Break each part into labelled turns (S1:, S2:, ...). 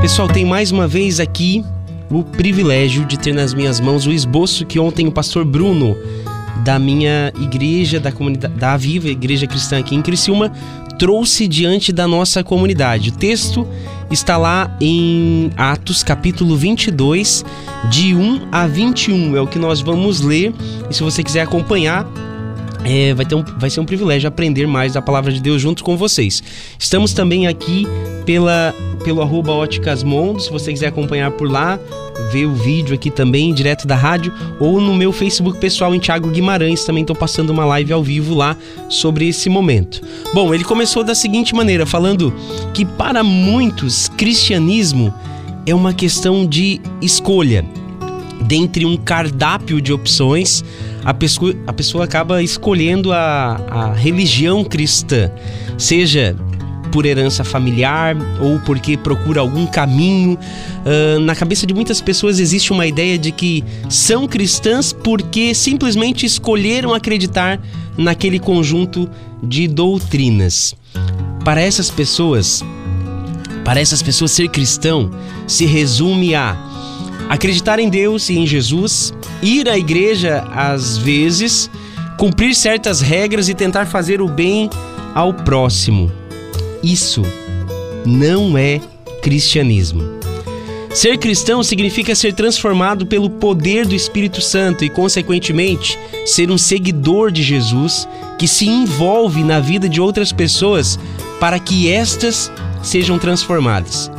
S1: Pessoal, tem mais uma vez aqui o privilégio de ter nas minhas mãos o esboço que ontem o pastor Bruno da minha igreja, da comunidade da Aviva, igreja cristã aqui em Criciúma, trouxe diante da nossa comunidade. O texto está lá em Atos, capítulo 22, de 1 a 21. É o que nós vamos ler. E se você quiser acompanhar, é, vai, ter um, vai ser um privilégio aprender mais da palavra de Deus junto com vocês. Estamos também aqui pela, pelo arroba Mundo, se você quiser acompanhar por lá, ver o vídeo aqui também, direto da rádio, ou no meu Facebook pessoal em Thiago Guimarães, também estou passando uma live ao vivo lá sobre esse momento. Bom, ele começou da seguinte maneira, falando que para muitos, cristianismo é uma questão de escolha. Dentre um cardápio de opções, a pessoa, a pessoa acaba escolhendo a, a religião cristã, seja por herança familiar ou porque procura algum caminho. Uh, na cabeça de muitas pessoas existe uma ideia de que são cristãs porque simplesmente escolheram acreditar naquele conjunto de doutrinas. Para essas pessoas, para essas pessoas ser cristão se resume a acreditar em Deus e em Jesus, ir à igreja às vezes, cumprir certas regras e tentar fazer o bem ao próximo. Isso não é cristianismo. Ser cristão significa ser transformado pelo poder do Espírito Santo e, consequentemente, ser um seguidor de Jesus que se envolve na vida de outras pessoas para que estas sejam transformadas.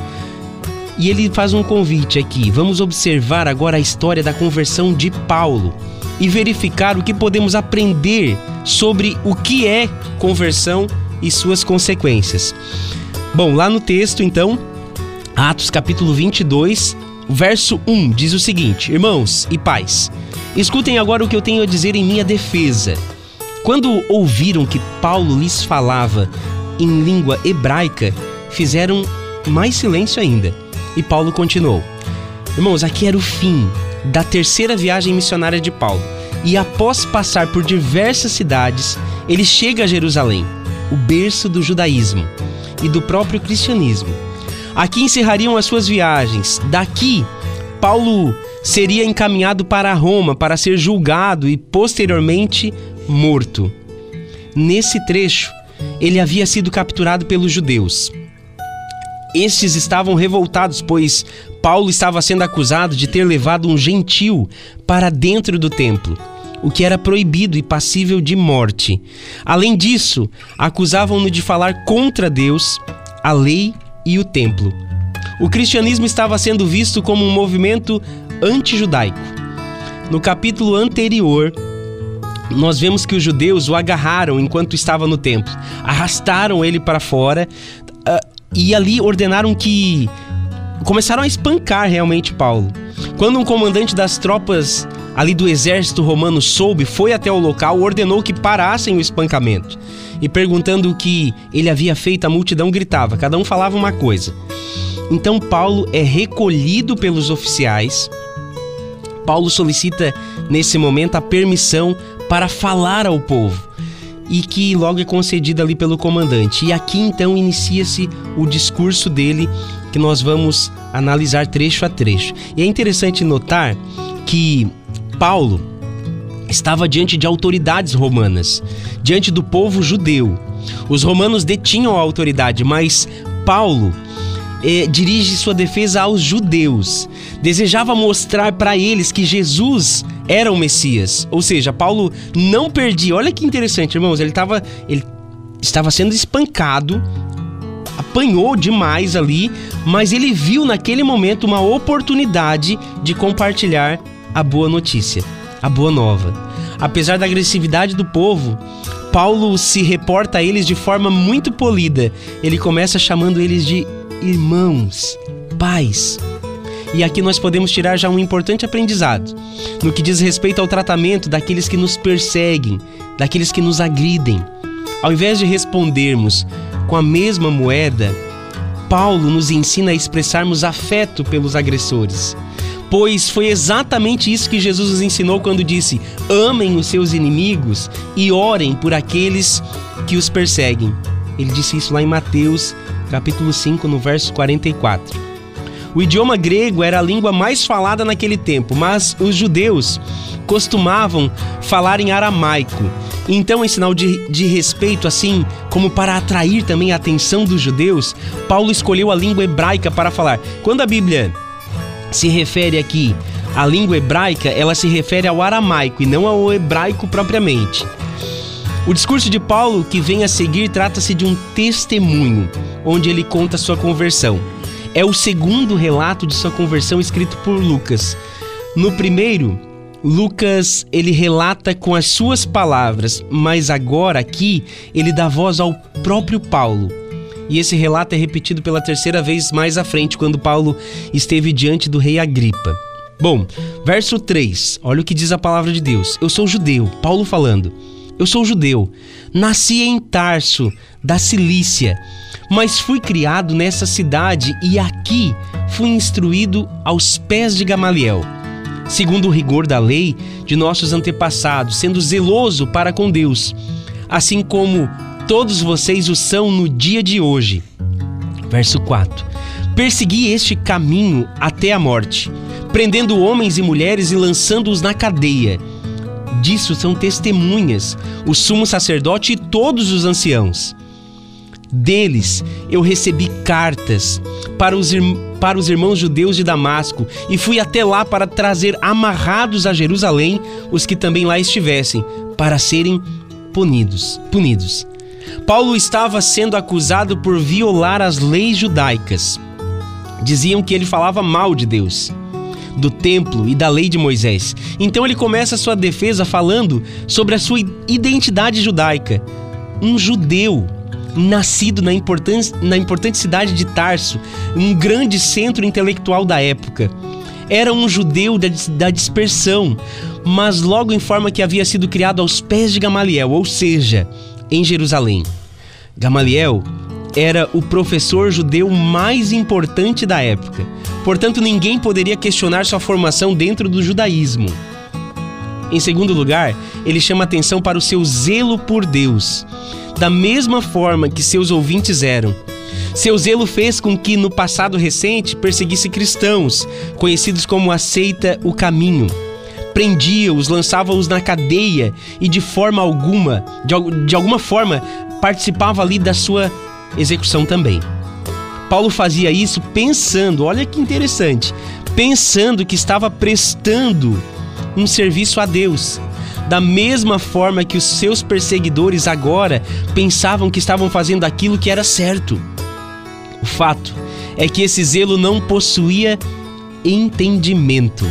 S1: E ele faz um convite aqui. Vamos observar agora a história da conversão de Paulo e verificar o que podemos aprender sobre o que é conversão e suas consequências. Bom, lá no texto, então, Atos capítulo 22, verso 1 diz o seguinte: Irmãos e pais, escutem agora o que eu tenho a dizer em minha defesa. Quando ouviram que Paulo lhes falava em língua hebraica, fizeram mais silêncio ainda. E Paulo continuou: Irmãos, aqui era o fim da terceira viagem missionária de Paulo. E após passar por diversas cidades, ele chega a Jerusalém, o berço do judaísmo e do próprio cristianismo. Aqui encerrariam as suas viagens. Daqui, Paulo seria encaminhado para Roma para ser julgado e posteriormente morto. Nesse trecho, ele havia sido capturado pelos judeus. Estes estavam revoltados, pois Paulo estava sendo acusado de ter levado um gentil para dentro do templo, o que era proibido e passível de morte. Além disso, acusavam-no de falar contra Deus, a lei e o templo. O cristianismo estava sendo visto como um movimento antijudaico. No capítulo anterior, nós vemos que os judeus o agarraram enquanto estava no templo, arrastaram ele para fora, e ali ordenaram que começaram a espancar realmente Paulo. Quando um comandante das tropas ali do exército romano soube, foi até o local, ordenou que parassem o espancamento. E perguntando o que ele havia feito, a multidão gritava, cada um falava uma coisa. Então Paulo é recolhido pelos oficiais. Paulo solicita nesse momento a permissão para falar ao povo e que logo é concedida ali pelo comandante. E aqui então inicia-se o discurso dele que nós vamos analisar trecho a trecho. E é interessante notar que Paulo estava diante de autoridades romanas, diante do povo judeu. Os romanos detinham a autoridade, mas Paulo eh, dirige sua defesa aos judeus. Desejava mostrar para eles que Jesus era o Messias. Ou seja, Paulo não perdia. Olha que interessante, irmãos. Ele estava ele estava sendo espancado, apanhou demais ali, mas ele viu naquele momento uma oportunidade de compartilhar a boa notícia, a boa nova. Apesar da agressividade do povo, Paulo se reporta a eles de forma muito polida. Ele começa chamando eles de irmãos, pais. E aqui nós podemos tirar já um importante aprendizado no que diz respeito ao tratamento daqueles que nos perseguem, daqueles que nos agridem. Ao invés de respondermos com a mesma moeda, Paulo nos ensina a expressarmos afeto pelos agressores. Pois foi exatamente isso que Jesus nos ensinou quando disse: amem os seus inimigos e orem por aqueles que os perseguem. Ele disse isso lá em Mateus, capítulo 5, no verso 44. O idioma grego era a língua mais falada naquele tempo, mas os judeus costumavam falar em aramaico. Então, em sinal de, de respeito, assim como para atrair também a atenção dos judeus, Paulo escolheu a língua hebraica para falar. Quando a Bíblia se refere aqui à língua hebraica, ela se refere ao aramaico e não ao hebraico propriamente. O discurso de Paulo que vem a seguir trata-se de um testemunho, onde ele conta sua conversão. É o segundo relato de sua conversão escrito por Lucas. No primeiro, Lucas ele relata com as suas palavras, mas agora aqui ele dá voz ao próprio Paulo. E esse relato é repetido pela terceira vez mais à frente, quando Paulo esteve diante do rei Agripa. Bom, verso 3, olha o que diz a palavra de Deus. Eu sou judeu, Paulo falando. Eu sou judeu, nasci em Tarso, da Cilícia, mas fui criado nessa cidade e aqui fui instruído aos pés de Gamaliel, segundo o rigor da lei de nossos antepassados, sendo zeloso para com Deus, assim como todos vocês o são no dia de hoje. Verso 4: Persegui este caminho até a morte, prendendo homens e mulheres e lançando-os na cadeia disso são testemunhas o sumo sacerdote e todos os anciãos. Deles eu recebi cartas para os, para os irmãos judeus de Damasco e fui até lá para trazer amarrados a Jerusalém os que também lá estivessem, para serem punidos. punidos. Paulo estava sendo acusado por violar as leis judaicas. Diziam que ele falava mal de Deus do templo e da lei de Moisés. Então ele começa a sua defesa falando sobre a sua identidade judaica. Um judeu nascido na importante, na importante cidade de Tarso, um grande centro intelectual da época. Era um judeu da, da dispersão, mas logo informa que havia sido criado aos pés de Gamaliel, ou seja, em Jerusalém. Gamaliel era o professor judeu mais importante da época. Portanto, ninguém poderia questionar sua formação dentro do judaísmo. Em segundo lugar, ele chama atenção para o seu zelo por Deus, da mesma forma que seus ouvintes eram. Seu zelo fez com que, no passado recente, perseguisse cristãos, conhecidos como a seita O Caminho. Prendia-os, lançava-os na cadeia e, de forma alguma, de, de alguma forma, participava ali da sua execução também. Paulo fazia isso pensando, olha que interessante, pensando que estava prestando um serviço a Deus. Da mesma forma que os seus perseguidores agora pensavam que estavam fazendo aquilo que era certo. O fato é que esse zelo não possuía entendimento.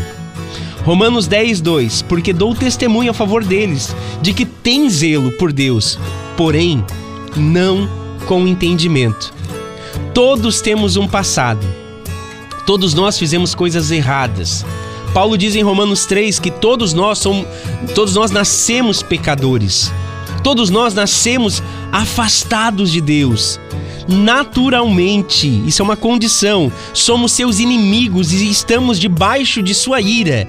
S1: Romanos 10, 2: Porque dou testemunho a favor deles, de que tem zelo por Deus, porém não com entendimento. Todos temos um passado. Todos nós fizemos coisas erradas. Paulo diz em Romanos 3 que todos nós somos, todos nós nascemos pecadores. Todos nós nascemos afastados de Deus. Naturalmente, isso é uma condição. Somos seus inimigos e estamos debaixo de sua ira.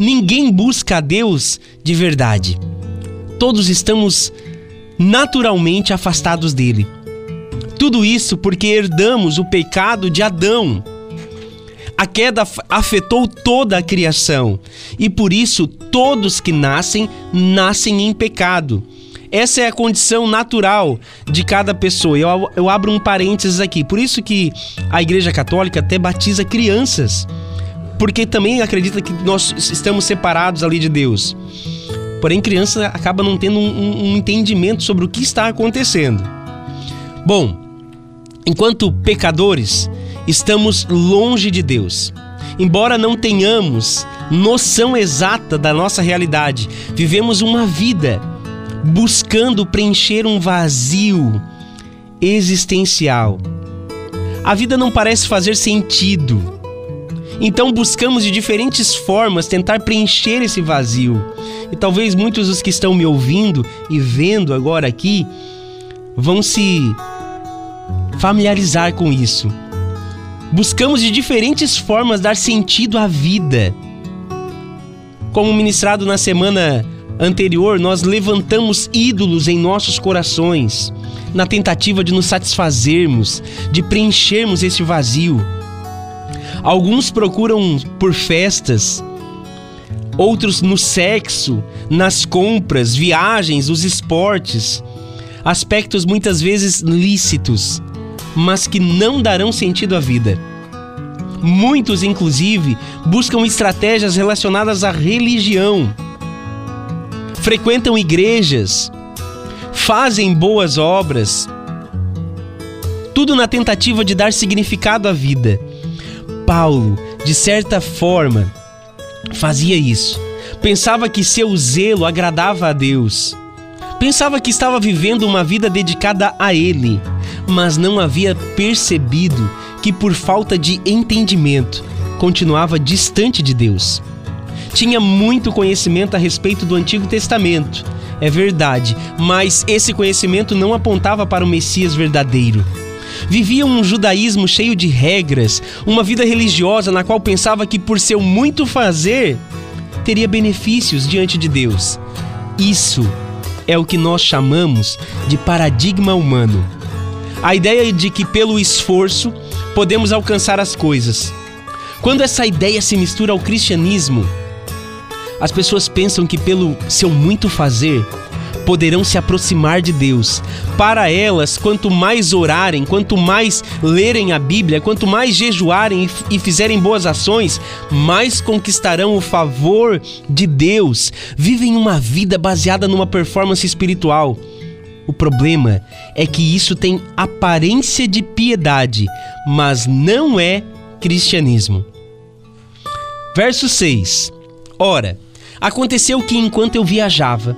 S1: Ninguém busca a Deus de verdade. Todos estamos naturalmente afastados dele. Tudo isso porque herdamos o pecado de Adão. A queda afetou toda a criação e por isso todos que nascem, nascem em pecado. Essa é a condição natural de cada pessoa. Eu, eu abro um parênteses aqui. Por isso que a Igreja Católica até batiza crianças. Porque também acredita que nós estamos separados ali de Deus. Porém, criança acaba não tendo um, um entendimento sobre o que está acontecendo. Bom, Enquanto pecadores, estamos longe de Deus. Embora não tenhamos noção exata da nossa realidade, vivemos uma vida buscando preencher um vazio existencial. A vida não parece fazer sentido. Então buscamos de diferentes formas tentar preencher esse vazio. E talvez muitos dos que estão me ouvindo e vendo agora aqui vão se familiarizar com isso. Buscamos de diferentes formas dar sentido à vida. Como ministrado na semana anterior, nós levantamos ídolos em nossos corações, na tentativa de nos satisfazermos, de preenchermos esse vazio. Alguns procuram por festas, outros no sexo, nas compras, viagens, os esportes, aspectos muitas vezes lícitos, mas que não darão sentido à vida. Muitos, inclusive, buscam estratégias relacionadas à religião, frequentam igrejas, fazem boas obras, tudo na tentativa de dar significado à vida. Paulo, de certa forma, fazia isso. Pensava que seu zelo agradava a Deus. Pensava que estava vivendo uma vida dedicada a Ele, mas não havia percebido que, por falta de entendimento, continuava distante de Deus. Tinha muito conhecimento a respeito do Antigo Testamento, é verdade, mas esse conhecimento não apontava para o Messias verdadeiro. Vivia um judaísmo cheio de regras, uma vida religiosa na qual pensava que, por seu muito fazer, teria benefícios diante de Deus. Isso é o que nós chamamos de paradigma humano. A ideia de que, pelo esforço, podemos alcançar as coisas. Quando essa ideia se mistura ao cristianismo, as pessoas pensam que, pelo seu muito fazer, poderão se aproximar de Deus. Para elas, quanto mais orarem, quanto mais lerem a Bíblia, quanto mais jejuarem e fizerem boas ações, mais conquistarão o favor de Deus. Vivem uma vida baseada numa performance espiritual. O problema é que isso tem aparência de piedade, mas não é cristianismo. Verso 6. Ora, aconteceu que enquanto eu viajava,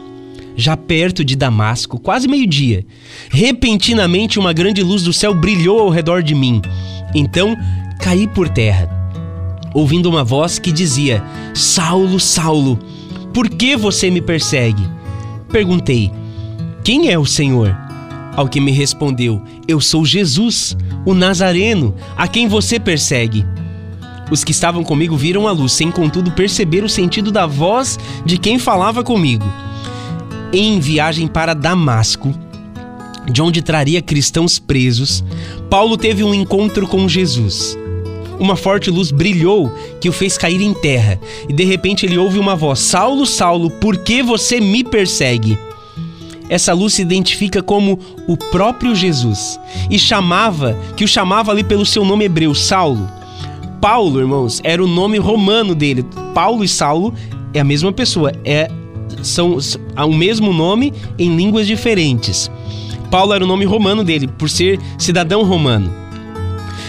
S1: já perto de Damasco, quase meio-dia. Repentinamente, uma grande luz do céu brilhou ao redor de mim. Então, caí por terra, ouvindo uma voz que dizia: Saulo, Saulo, por que você me persegue? Perguntei: Quem é o Senhor? Ao que me respondeu: Eu sou Jesus, o Nazareno, a quem você persegue. Os que estavam comigo viram a luz, sem contudo perceber o sentido da voz de quem falava comigo em viagem para Damasco, de onde traria cristãos presos, Paulo teve um encontro com Jesus. Uma forte luz brilhou que o fez cair em terra, e de repente ele ouve uma voz: Saulo, Saulo, por que você me persegue? Essa luz se identifica como o próprio Jesus e chamava, que o chamava ali pelo seu nome hebreu, Saulo. Paulo, irmãos, era o nome romano dele. Paulo e Saulo é a mesma pessoa, é são o mesmo nome em línguas diferentes. Paulo era o nome romano dele, por ser cidadão romano.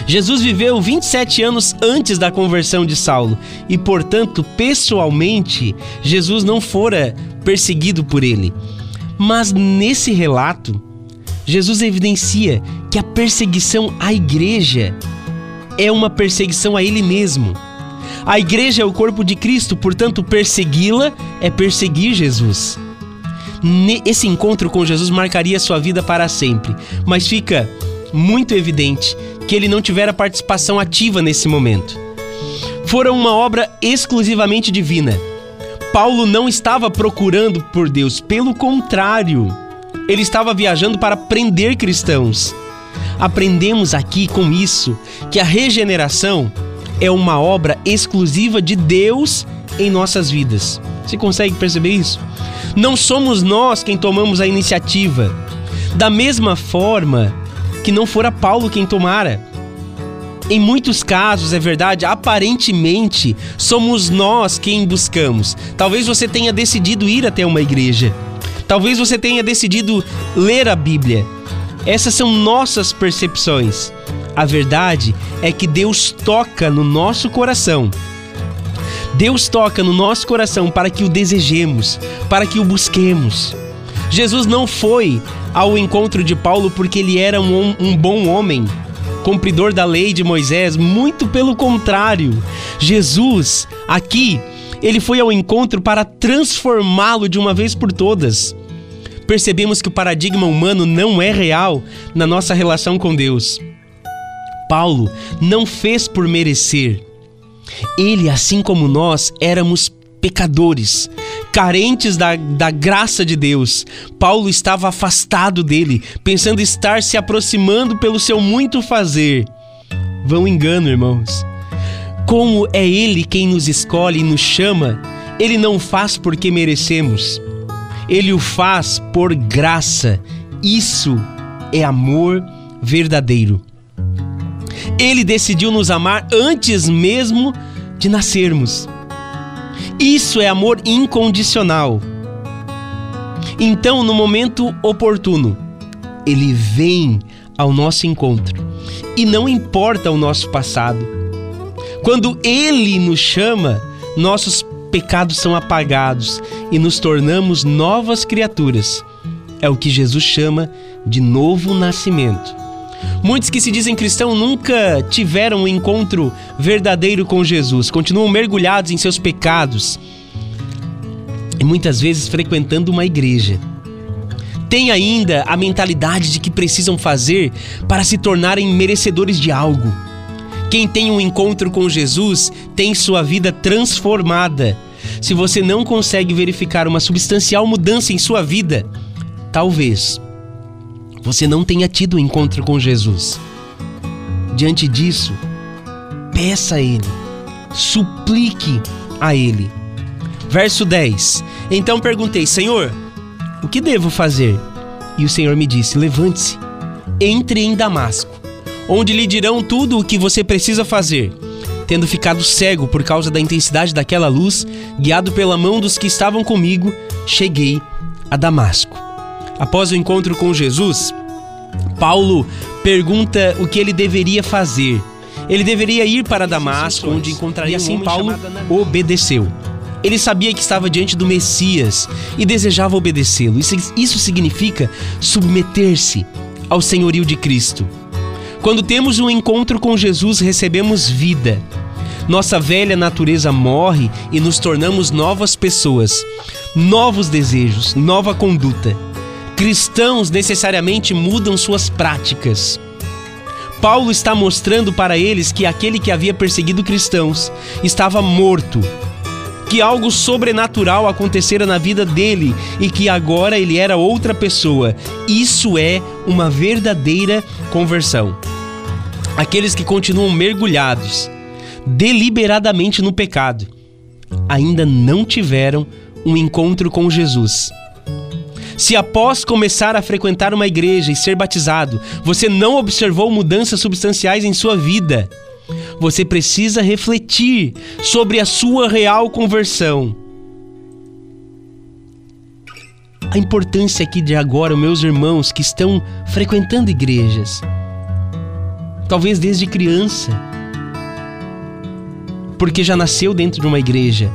S1: Jesus viveu 27 anos antes da conversão de Saulo e, portanto, pessoalmente, Jesus não fora perseguido por ele. Mas nesse relato, Jesus evidencia que a perseguição à igreja é uma perseguição a ele mesmo. A igreja é o corpo de Cristo, portanto, persegui-la é perseguir Jesus. Esse encontro com Jesus marcaria sua vida para sempre, mas fica muito evidente que ele não tivera participação ativa nesse momento. Fora uma obra exclusivamente divina. Paulo não estava procurando por Deus, pelo contrário, ele estava viajando para prender cristãos. Aprendemos aqui com isso que a regeneração é uma obra exclusiva de Deus em nossas vidas. Você consegue perceber isso? Não somos nós quem tomamos a iniciativa. Da mesma forma que não fora Paulo quem tomara. Em muitos casos, é verdade, aparentemente somos nós quem buscamos. Talvez você tenha decidido ir até uma igreja. Talvez você tenha decidido ler a Bíblia. Essas são nossas percepções. A verdade é que Deus toca no nosso coração. Deus toca no nosso coração para que o desejemos, para que o busquemos. Jesus não foi ao encontro de Paulo porque ele era um, um bom homem, cumpridor da lei de Moisés, muito pelo contrário. Jesus, aqui, ele foi ao encontro para transformá-lo de uma vez por todas. Percebemos que o paradigma humano não é real na nossa relação com Deus. Paulo não fez por merecer. Ele, assim como nós, éramos pecadores, carentes da, da graça de Deus. Paulo estava afastado dele, pensando estar se aproximando pelo seu muito fazer. Vão engano, irmãos. Como é Ele quem nos escolhe e nos chama, Ele não faz porque merecemos. Ele o faz por graça. Isso é amor verdadeiro. Ele decidiu nos amar antes mesmo de nascermos. Isso é amor incondicional. Então, no momento oportuno, ele vem ao nosso encontro e não importa o nosso passado. Quando ele nos chama, nossos pecados são apagados e nos tornamos novas criaturas. É o que Jesus chama de novo nascimento. Muitos que se dizem cristãos nunca tiveram um encontro verdadeiro com Jesus, continuam mergulhados em seus pecados e muitas vezes frequentando uma igreja. Tem ainda a mentalidade de que precisam fazer para se tornarem merecedores de algo. Quem tem um encontro com Jesus tem sua vida transformada. Se você não consegue verificar uma substancial mudança em sua vida, talvez você não tenha tido encontro com Jesus. Diante disso, peça a Ele, suplique a Ele. Verso 10: Então perguntei, Senhor, o que devo fazer? E o Senhor me disse: Levante-se, entre em Damasco, onde lhe dirão tudo o que você precisa fazer. Tendo ficado cego por causa da intensidade daquela luz, guiado pela mão dos que estavam comigo, cheguei a Damasco. Após o encontro com Jesus, Paulo pergunta o que ele deveria fazer. Ele deveria ir para Damasco, onde encontraria e assim Paulo obedeceu. Ele sabia que estava diante do Messias e desejava obedecê-lo. Isso, isso significa submeter-se ao senhorio de Cristo. Quando temos um encontro com Jesus, recebemos vida. Nossa velha natureza morre e nos tornamos novas pessoas, novos desejos, nova conduta cristãos necessariamente mudam suas práticas. Paulo está mostrando para eles que aquele que havia perseguido cristãos estava morto, que algo sobrenatural acontecera na vida dele e que agora ele era outra pessoa. Isso é uma verdadeira conversão. Aqueles que continuam mergulhados deliberadamente no pecado ainda não tiveram um encontro com Jesus se após começar a frequentar uma igreja e ser batizado, você não observou mudanças substanciais em sua vida, você precisa refletir sobre a sua real conversão. A importância aqui de agora, meus irmãos que estão frequentando igrejas, talvez desde criança, porque já nasceu dentro de uma igreja,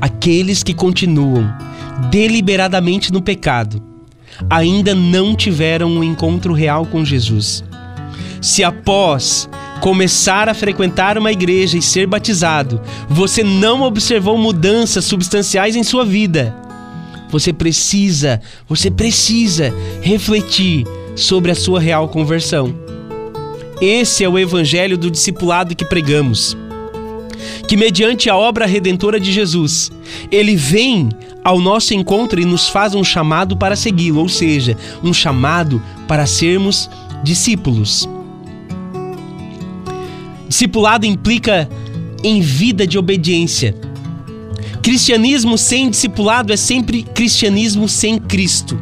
S1: aqueles que continuam deliberadamente no pecado, ainda não tiveram um encontro real com Jesus. Se após começar a frequentar uma igreja e ser batizado, você não observou mudanças substanciais em sua vida, você precisa, você precisa refletir sobre a sua real conversão. Esse é o evangelho do discipulado que pregamos. Que mediante a obra redentora de Jesus, ele vem ao nosso encontro e nos faz um chamado para segui-lo, ou seja, um chamado para sermos discípulos. Discipulado implica em vida de obediência. Cristianismo sem discipulado é sempre cristianismo sem Cristo.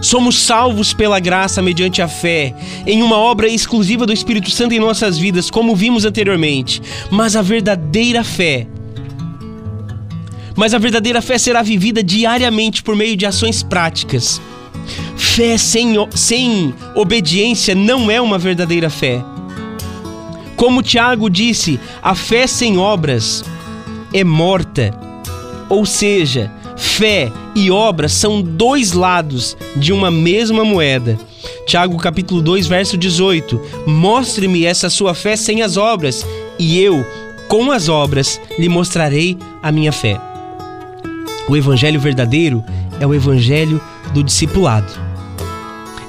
S1: Somos salvos pela graça mediante a fé, em uma obra exclusiva do Espírito Santo em nossas vidas, como vimos anteriormente. Mas a verdadeira fé mas a verdadeira fé será vivida diariamente por meio de ações práticas. Fé sem, sem obediência não é uma verdadeira fé. Como Tiago disse, a fé sem obras é morta. Ou seja, fé e obras são dois lados de uma mesma moeda. Tiago capítulo 2, verso 18. Mostre-me essa sua fé sem as obras, e eu, com as obras, lhe mostrarei a minha fé. O evangelho verdadeiro é o evangelho do discipulado.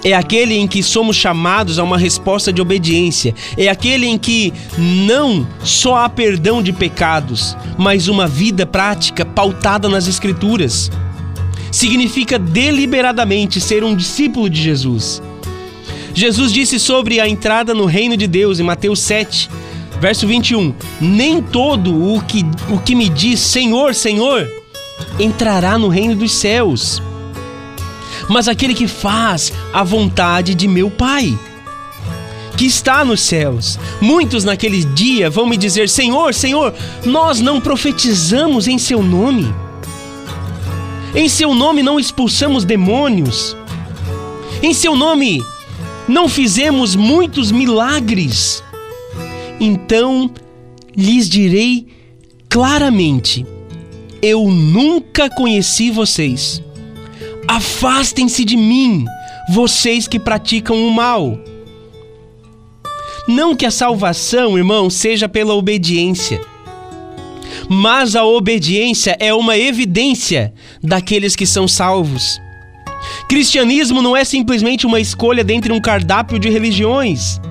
S1: É aquele em que somos chamados a uma resposta de obediência. É aquele em que não só há perdão de pecados, mas uma vida prática pautada nas Escrituras. Significa deliberadamente ser um discípulo de Jesus. Jesus disse sobre a entrada no reino de Deus em Mateus 7, Verso 21: Nem todo o que, o que me diz Senhor, Senhor entrará no reino dos céus, mas aquele que faz a vontade de meu Pai que está nos céus. Muitos naquele dia vão me dizer: Senhor, Senhor, nós não profetizamos em seu nome. Em seu nome não expulsamos demônios. Em seu nome não fizemos muitos milagres. Então lhes direi claramente: Eu nunca conheci vocês. Afastem-se de mim, vocês que praticam o mal. Não que a salvação, irmão, seja pela obediência, mas a obediência é uma evidência daqueles que são salvos. Cristianismo não é simplesmente uma escolha dentre um cardápio de religiões,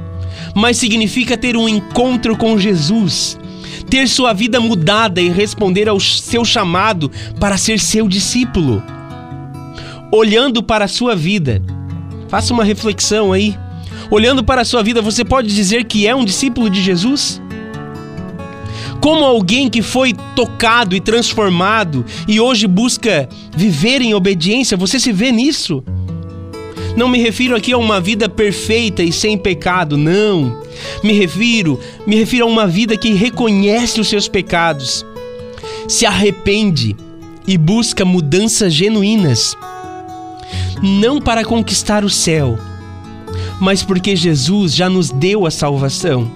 S1: mas significa ter um encontro com Jesus, ter sua vida mudada e responder ao seu chamado para ser seu discípulo. Olhando para a sua vida, faça uma reflexão aí. Olhando para a sua vida, você pode dizer que é um discípulo de Jesus? Como alguém que foi tocado e transformado e hoje busca viver em obediência, você se vê nisso? Não me refiro aqui a uma vida perfeita e sem pecado, não. Me refiro, me refiro a uma vida que reconhece os seus pecados, se arrepende e busca mudanças genuínas. Não para conquistar o céu, mas porque Jesus já nos deu a salvação.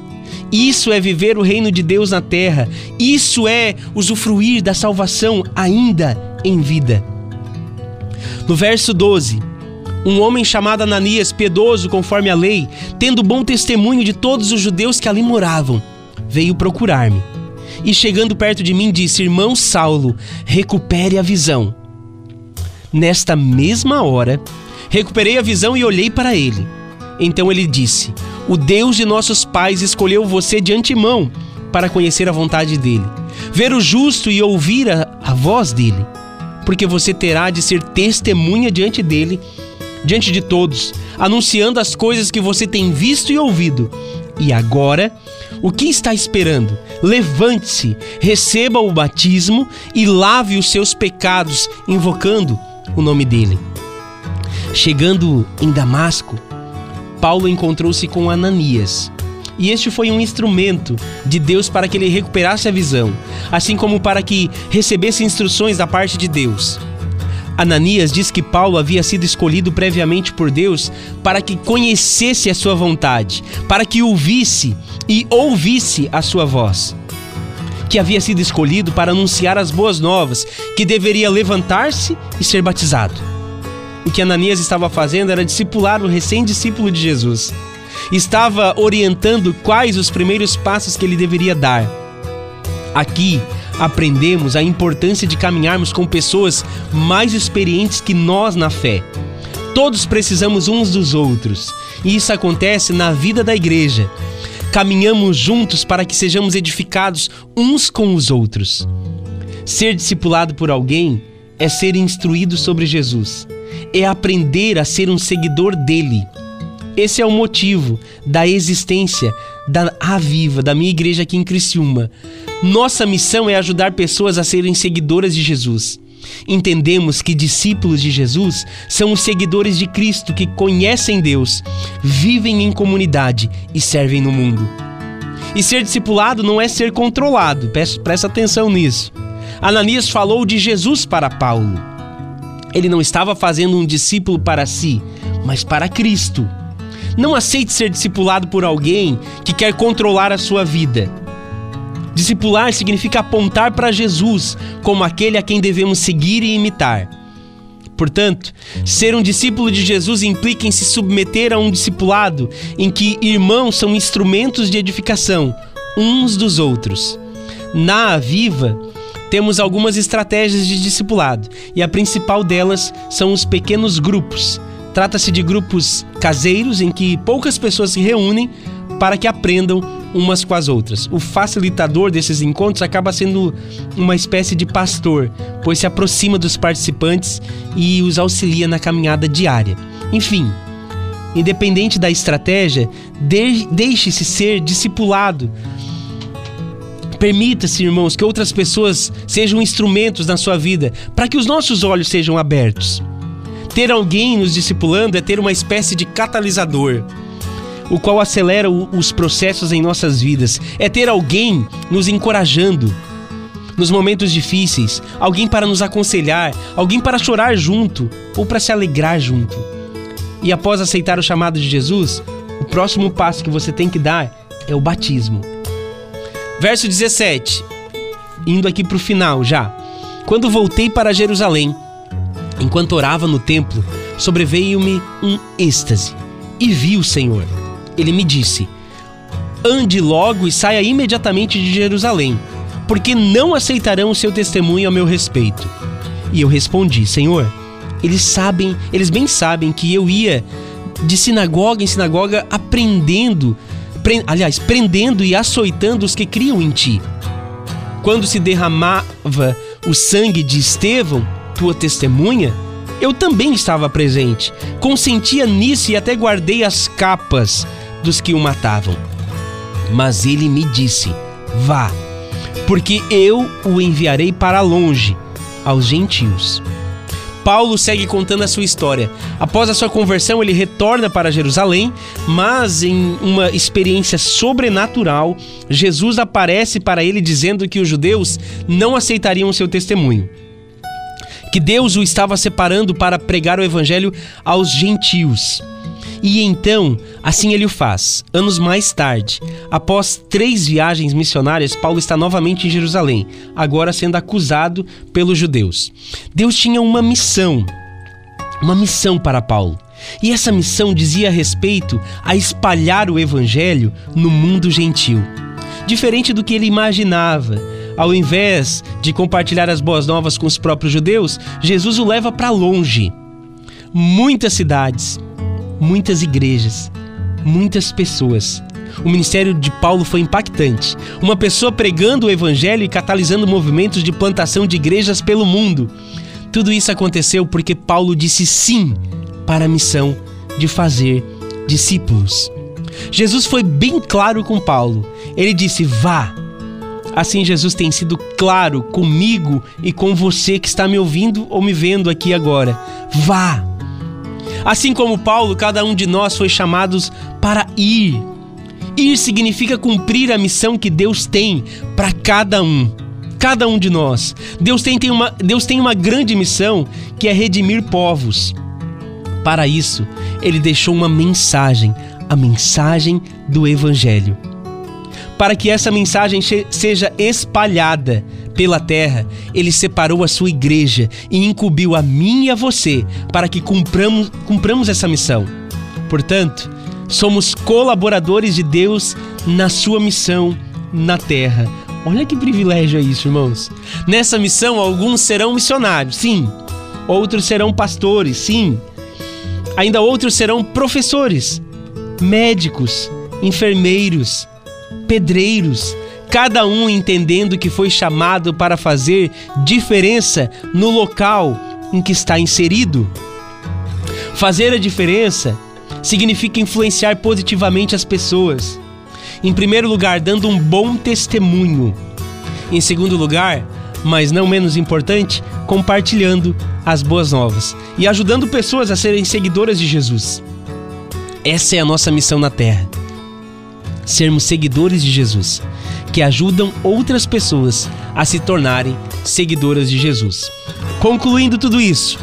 S1: Isso é viver o reino de Deus na terra. Isso é usufruir da salvação ainda em vida. No verso 12, um homem chamado Ananias, piedoso conforme a lei, tendo bom testemunho de todos os judeus que ali moravam, veio procurar-me. E chegando perto de mim, disse: Irmão Saulo, recupere a visão. Nesta mesma hora, recuperei a visão e olhei para ele. Então ele disse: O Deus de nossos pais escolheu você de antemão para conhecer a vontade dele, ver o justo e ouvir a, a voz dele, porque você terá de ser testemunha diante dele, diante de todos, anunciando as coisas que você tem visto e ouvido. E agora, o que está esperando? Levante-se, receba o batismo e lave os seus pecados, invocando o nome dele. Chegando em Damasco, Paulo encontrou-se com Ananias. E este foi um instrumento de Deus para que ele recuperasse a visão, assim como para que recebesse instruções da parte de Deus. Ananias diz que Paulo havia sido escolhido previamente por Deus para que conhecesse a sua vontade, para que ouvisse e ouvisse a sua voz. Que havia sido escolhido para anunciar as boas novas, que deveria levantar-se e ser batizado. O que Ananias estava fazendo era discipular o recém-discípulo de Jesus. Estava orientando quais os primeiros passos que ele deveria dar. Aqui aprendemos a importância de caminharmos com pessoas mais experientes que nós na fé. Todos precisamos uns dos outros, e isso acontece na vida da igreja. Caminhamos juntos para que sejamos edificados uns com os outros. Ser discipulado por alguém é ser instruído sobre Jesus é aprender a ser um seguidor dele. Esse é o motivo da existência da Aviva, da minha igreja aqui em Criciúma. Nossa missão é ajudar pessoas a serem seguidoras de Jesus. Entendemos que discípulos de Jesus são os seguidores de Cristo que conhecem Deus, vivem em comunidade e servem no mundo. E ser discipulado não é ser controlado, presta atenção nisso. Ananias falou de Jesus para Paulo. Ele não estava fazendo um discípulo para si, mas para Cristo. Não aceite ser discipulado por alguém que quer controlar a sua vida. Discipular significa apontar para Jesus como aquele a quem devemos seguir e imitar. Portanto, ser um discípulo de Jesus implica em se submeter a um discipulado em que irmãos são instrumentos de edificação uns dos outros. Na Aviva, temos algumas estratégias de discipulado e a principal delas são os pequenos grupos. Trata-se de grupos caseiros em que poucas pessoas se reúnem para que aprendam umas com as outras. O facilitador desses encontros acaba sendo uma espécie de pastor, pois se aproxima dos participantes e os auxilia na caminhada diária. Enfim, independente da estratégia, deixe-se ser discipulado Permita-se, irmãos, que outras pessoas sejam instrumentos na sua vida para que os nossos olhos sejam abertos. Ter alguém nos discipulando é ter uma espécie de catalisador, o qual acelera os processos em nossas vidas. É ter alguém nos encorajando nos momentos difíceis, alguém para nos aconselhar, alguém para chorar junto ou para se alegrar junto. E após aceitar o chamado de Jesus, o próximo passo que você tem que dar é o batismo. Verso 17. Indo aqui para o final já. Quando voltei para Jerusalém, enquanto orava no templo, sobreveio-me um êxtase e vi o Senhor. Ele me disse: Ande logo e saia imediatamente de Jerusalém, porque não aceitarão o seu testemunho a meu respeito. E eu respondi: Senhor, eles sabem, eles bem sabem que eu ia de sinagoga em sinagoga aprendendo pre, aliás, prendendo e açoitando os que criam em ti. Quando se derramava o sangue de Estevão, tua testemunha, eu também estava presente, consentia nisso e até guardei as capas dos que o matavam. Mas ele me disse: Vá, porque eu o enviarei para longe, aos gentios. Paulo segue contando a sua história. Após a sua conversão, ele retorna para Jerusalém, mas em uma experiência sobrenatural, Jesus aparece para ele dizendo que os judeus não aceitariam seu testemunho. Que Deus o estava separando para pregar o evangelho aos gentios. E então, assim ele o faz. Anos mais tarde, após três viagens missionárias, Paulo está novamente em Jerusalém, agora sendo acusado pelos judeus. Deus tinha uma missão, uma missão para Paulo. E essa missão dizia respeito a espalhar o evangelho no mundo gentil. Diferente do que ele imaginava, ao invés de compartilhar as boas novas com os próprios judeus, Jesus o leva para longe. Muitas cidades, muitas igrejas, muitas pessoas. O ministério de Paulo foi impactante. Uma pessoa pregando o evangelho e catalisando movimentos de plantação de igrejas pelo mundo. Tudo isso aconteceu porque Paulo disse sim para a missão de fazer discípulos. Jesus foi bem claro com Paulo. Ele disse: vá. Assim, Jesus tem sido claro comigo e com você que está me ouvindo ou me vendo aqui agora. Vá. Assim como Paulo, cada um de nós foi chamados para ir. Ir significa cumprir a missão que Deus tem para cada um. Cada um de nós. Deus tem, tem, uma, Deus tem uma grande missão que é redimir povos. Para isso, ele deixou uma mensagem, a mensagem do Evangelho. Para que essa mensagem seja espalhada pela terra, ele separou a sua igreja e incumbiu a mim e a você para que cumpramos, cumpramos essa missão. Portanto, somos colaboradores de Deus na sua missão na terra. Olha que privilégio é isso, irmãos. Nessa missão, alguns serão missionários, sim. Outros serão pastores, sim. Ainda outros serão professores, médicos, enfermeiros, pedreiros, cada um entendendo que foi chamado para fazer diferença no local em que está inserido. Fazer a diferença significa influenciar positivamente as pessoas. Em primeiro lugar, dando um bom testemunho. Em segundo lugar, mas não menos importante, compartilhando as boas novas e ajudando pessoas a serem seguidoras de Jesus. Essa é a nossa missão na Terra. Sermos seguidores de Jesus que ajudam outras pessoas a se tornarem seguidoras de Jesus. Concluindo tudo isso,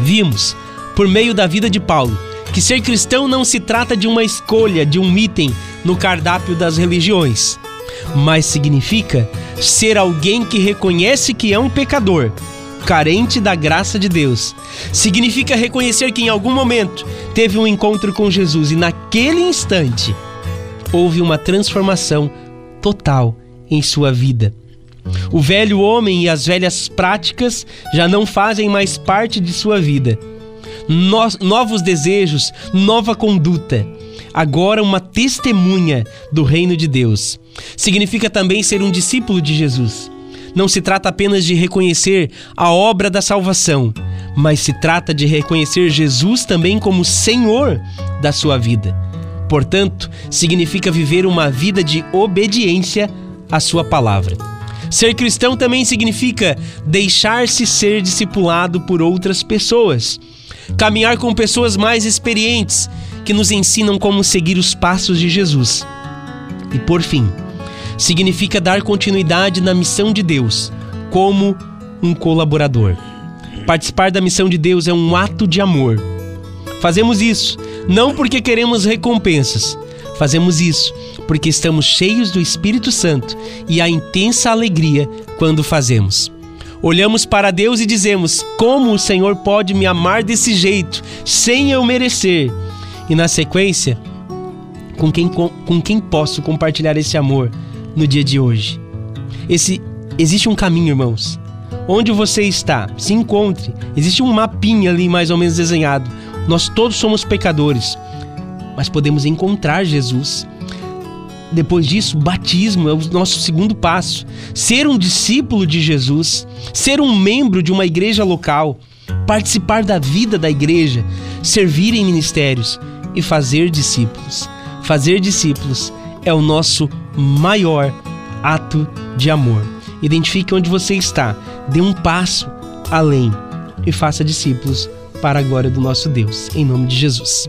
S1: vimos, por meio da vida de Paulo, que ser cristão não se trata de uma escolha, de um item no cardápio das religiões, mas significa ser alguém que reconhece que é um pecador, carente da graça de Deus. Significa reconhecer que em algum momento teve um encontro com Jesus e naquele instante houve uma transformação total em sua vida. O velho homem e as velhas práticas já não fazem mais parte de sua vida. No novos desejos, nova conduta. Agora, uma testemunha do reino de Deus. Significa também ser um discípulo de Jesus. Não se trata apenas de reconhecer a obra da salvação, mas se trata de reconhecer Jesus também como Senhor da sua vida. Portanto, significa viver uma vida de obediência a sua palavra. Ser cristão também significa deixar-se ser discipulado por outras pessoas, caminhar com pessoas mais experientes que nos ensinam como seguir os passos de Jesus. E por fim, significa dar continuidade na missão de Deus como um colaborador. Participar da missão de Deus é um ato de amor. Fazemos isso não porque queremos recompensas, fazemos isso porque estamos cheios do Espírito Santo e a intensa alegria quando fazemos. Olhamos para Deus e dizemos: Como o Senhor pode me amar desse jeito, sem eu merecer? E na sequência, com quem, com, com quem posso compartilhar esse amor no dia de hoje? Esse, existe um caminho, irmãos. Onde você está, se encontre. Existe um mapinha ali mais ou menos desenhado. Nós todos somos pecadores, mas podemos encontrar Jesus depois disso, batismo é o nosso segundo passo. Ser um discípulo de Jesus, ser um membro de uma igreja local, participar da vida da igreja, servir em ministérios e fazer discípulos. Fazer discípulos é o nosso maior ato de amor. Identifique onde você está, dê um passo além e faça discípulos para a glória do nosso Deus, em nome de Jesus.